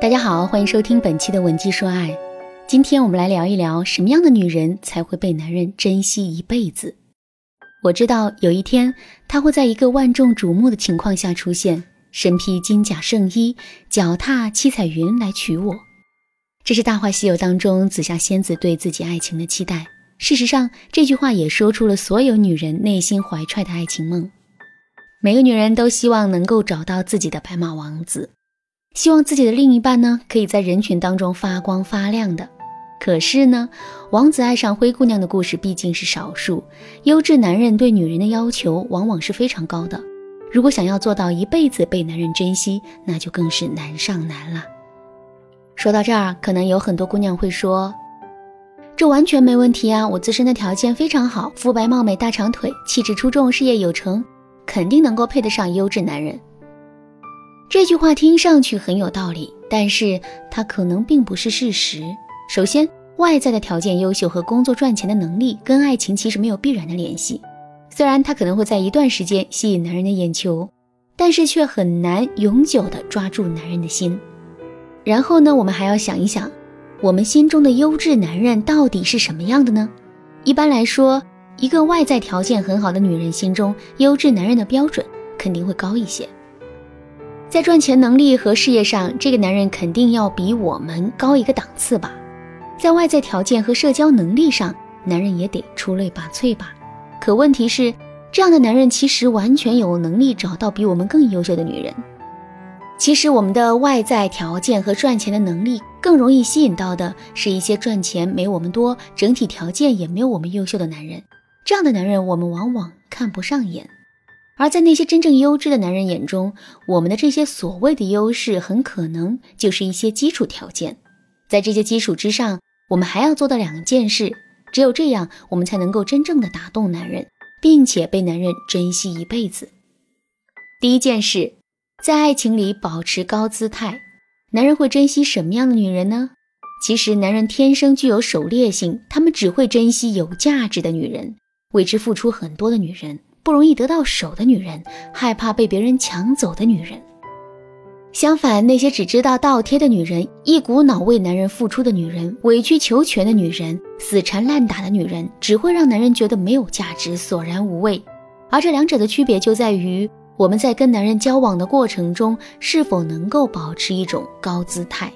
大家好，欢迎收听本期的《文姬说爱》。今天我们来聊一聊，什么样的女人才会被男人珍惜一辈子？我知道有一天，他会在一个万众瞩目的情况下出现，身披金甲圣衣，脚踏七彩云来娶我。这是《大话西游》当中紫霞仙子对自己爱情的期待。事实上，这句话也说出了所有女人内心怀揣的爱情梦。每个女人都希望能够找到自己的白马王子。希望自己的另一半呢，可以在人群当中发光发亮的。可是呢，王子爱上灰姑娘的故事毕竟是少数。优质男人对女人的要求往往是非常高的。如果想要做到一辈子被男人珍惜，那就更是难上难了。说到这儿，可能有很多姑娘会说：“这完全没问题啊，我自身的条件非常好，肤白貌美、大长腿、气质出众、事业有成，肯定能够配得上优质男人。”这句话听上去很有道理，但是它可能并不是事实。首先，外在的条件优秀和工作赚钱的能力跟爱情其实没有必然的联系。虽然它可能会在一段时间吸引男人的眼球，但是却很难永久的抓住男人的心。然后呢，我们还要想一想，我们心中的优质男人到底是什么样的呢？一般来说，一个外在条件很好的女人心中优质男人的标准肯定会高一些。在赚钱能力和事业上，这个男人肯定要比我们高一个档次吧。在外在条件和社交能力上，男人也得出类拔萃吧。可问题是，这样的男人其实完全有能力找到比我们更优秀的女人。其实，我们的外在条件和赚钱的能力更容易吸引到的是一些赚钱没我们多、整体条件也没有我们优秀的男人。这样的男人，我们往往看不上眼。而在那些真正优质的男人眼中，我们的这些所谓的优势，很可能就是一些基础条件。在这些基础之上，我们还要做到两件事，只有这样，我们才能够真正的打动男人，并且被男人珍惜一辈子。第一件事，在爱情里保持高姿态。男人会珍惜什么样的女人呢？其实，男人天生具有狩猎性，他们只会珍惜有价值的女人，为之付出很多的女人。不容易得到手的女人，害怕被别人抢走的女人。相反，那些只知道倒贴的女人，一股脑为男人付出的女人，委曲求全的女人，死缠烂打的女人，只会让男人觉得没有价值，索然无味。而这两者的区别就在于，我们在跟男人交往的过程中，是否能够保持一种高姿态。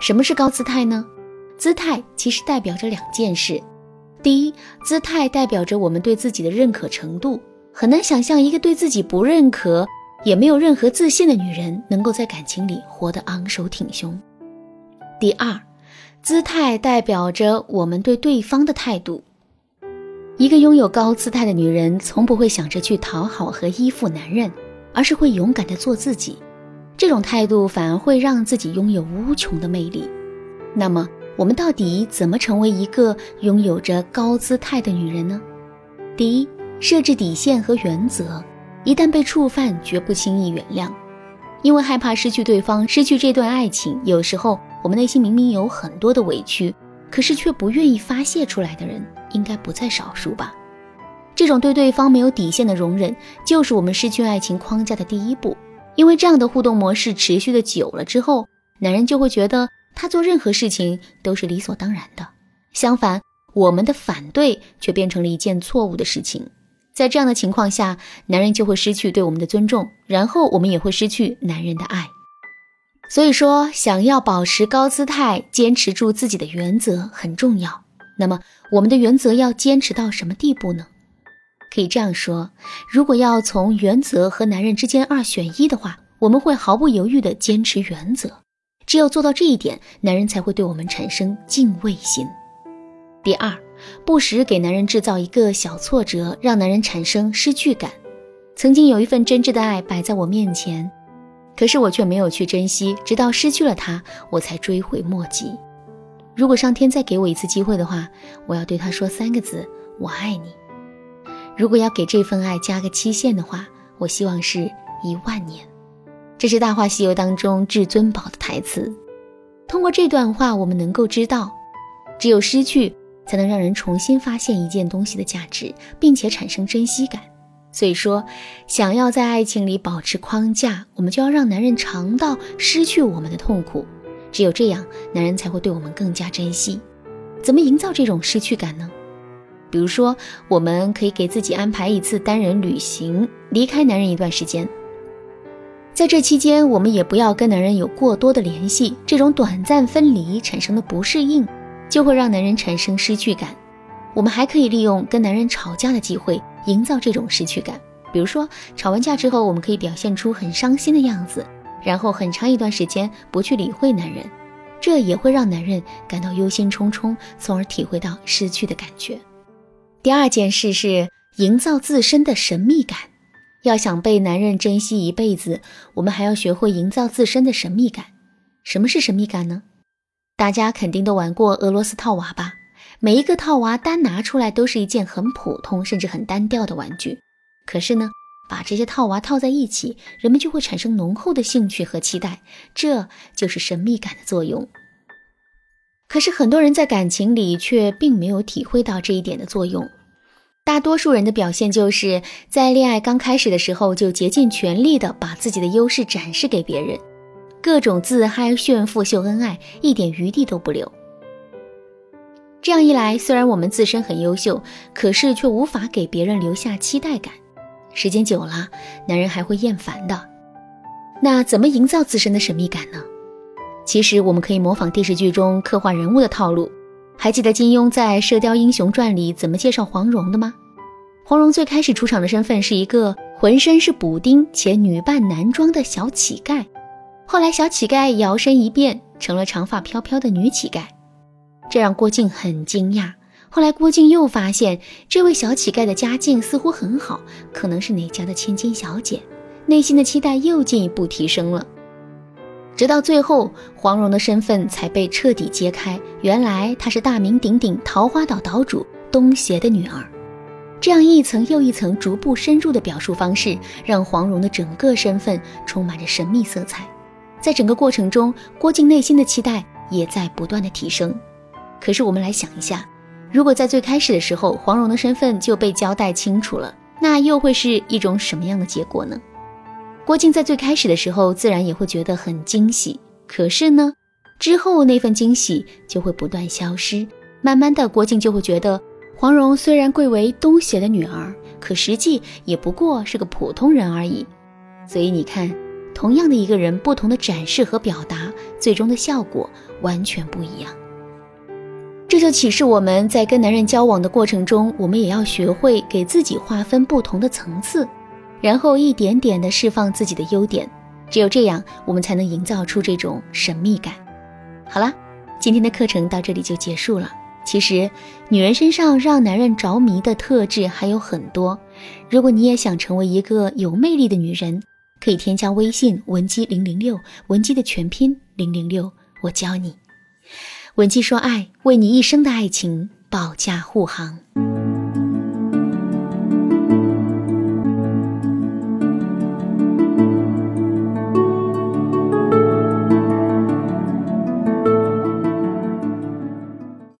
什么是高姿态呢？姿态其实代表着两件事。第一，姿态代表着我们对自己的认可程度。很难想象一个对自己不认可，也没有任何自信的女人，能够在感情里活得昂首挺胸。第二，姿态代表着我们对对方的态度。一个拥有高姿态的女人，从不会想着去讨好和依附男人，而是会勇敢地做自己。这种态度反而会让自己拥有无穷的魅力。那么，我们到底怎么成为一个拥有着高姿态的女人呢？第一，设置底线和原则，一旦被触犯，绝不轻易原谅。因为害怕失去对方，失去这段爱情，有时候我们内心明明有很多的委屈，可是却不愿意发泄出来的人，应该不在少数吧？这种对对方没有底线的容忍，就是我们失去爱情框架的第一步。因为这样的互动模式持续的久了之后，男人就会觉得。他做任何事情都是理所当然的，相反，我们的反对却变成了一件错误的事情。在这样的情况下，男人就会失去对我们的尊重，然后我们也会失去男人的爱。所以说，想要保持高姿态，坚持住自己的原则很重要。那么，我们的原则要坚持到什么地步呢？可以这样说：如果要从原则和男人之间二选一的话，我们会毫不犹豫地坚持原则。只有做到这一点，男人才会对我们产生敬畏心。第二，不时给男人制造一个小挫折，让男人产生失去感。曾经有一份真挚的爱摆在我面前，可是我却没有去珍惜，直到失去了他，我才追悔莫及。如果上天再给我一次机会的话，我要对他说三个字：我爱你。如果要给这份爱加个期限的话，我希望是一万年。这是《大话西游》当中至尊宝的台词。通过这段话，我们能够知道，只有失去，才能让人重新发现一件东西的价值，并且产生珍惜感。所以说，想要在爱情里保持框架，我们就要让男人尝到失去我们的痛苦。只有这样，男人才会对我们更加珍惜。怎么营造这种失去感呢？比如说，我们可以给自己安排一次单人旅行，离开男人一段时间。在这期间，我们也不要跟男人有过多的联系。这种短暂分离产生的不适应，就会让男人产生失去感。我们还可以利用跟男人吵架的机会，营造这种失去感。比如说，吵完架之后，我们可以表现出很伤心的样子，然后很长一段时间不去理会男人，这也会让男人感到忧心忡忡，从而体会到失去的感觉。第二件事是营造自身的神秘感。要想被男人珍惜一辈子，我们还要学会营造自身的神秘感。什么是神秘感呢？大家肯定都玩过俄罗斯套娃吧？每一个套娃单拿出来都是一件很普通甚至很单调的玩具。可是呢，把这些套娃套在一起，人们就会产生浓厚的兴趣和期待，这就是神秘感的作用。可是很多人在感情里却并没有体会到这一点的作用。大多数人的表现就是在恋爱刚开始的时候就竭尽全力的把自己的优势展示给别人，各种自嗨炫富秀恩爱，一点余地都不留。这样一来，虽然我们自身很优秀，可是却无法给别人留下期待感。时间久了，男人还会厌烦的。那怎么营造自身的神秘感呢？其实我们可以模仿电视剧中刻画人物的套路。还记得金庸在《射雕英雄传》里怎么介绍黄蓉的吗？黄蓉最开始出场的身份是一个浑身是补丁且女扮男装的小乞丐，后来小乞丐摇身一变成了长发飘飘的女乞丐，这让郭靖很惊讶。后来，郭靖又发现这位小乞丐的家境似乎很好，可能是哪家的千金小姐，内心的期待又进一步提升了。直到最后，黄蓉的身份才被彻底揭开，原来她是大名鼎鼎桃花岛岛主东邪的女儿。这样一层又一层逐步深入的表述方式，让黄蓉的整个身份充满着神秘色彩。在整个过程中，郭靖内心的期待也在不断的提升。可是，我们来想一下。如果在最开始的时候，黄蓉的身份就被交代清楚了，那又会是一种什么样的结果呢？郭靖在最开始的时候，自然也会觉得很惊喜。可是呢，之后那份惊喜就会不断消失。慢慢的，郭靖就会觉得，黄蓉虽然贵为东邪的女儿，可实际也不过是个普通人而已。所以你看，同样的一个人，不同的展示和表达，最终的效果完全不一样。这就启示我们在跟男人交往的过程中，我们也要学会给自己划分不同的层次，然后一点点的释放自己的优点。只有这样，我们才能营造出这种神秘感。好了，今天的课程到这里就结束了。其实，女人身上让男人着迷的特质还有很多。如果你也想成为一个有魅力的女人，可以添加微信文姬零零六，文姬的全拼零零六，我教你。文姬说：“爱，为你一生的爱情保驾护航。”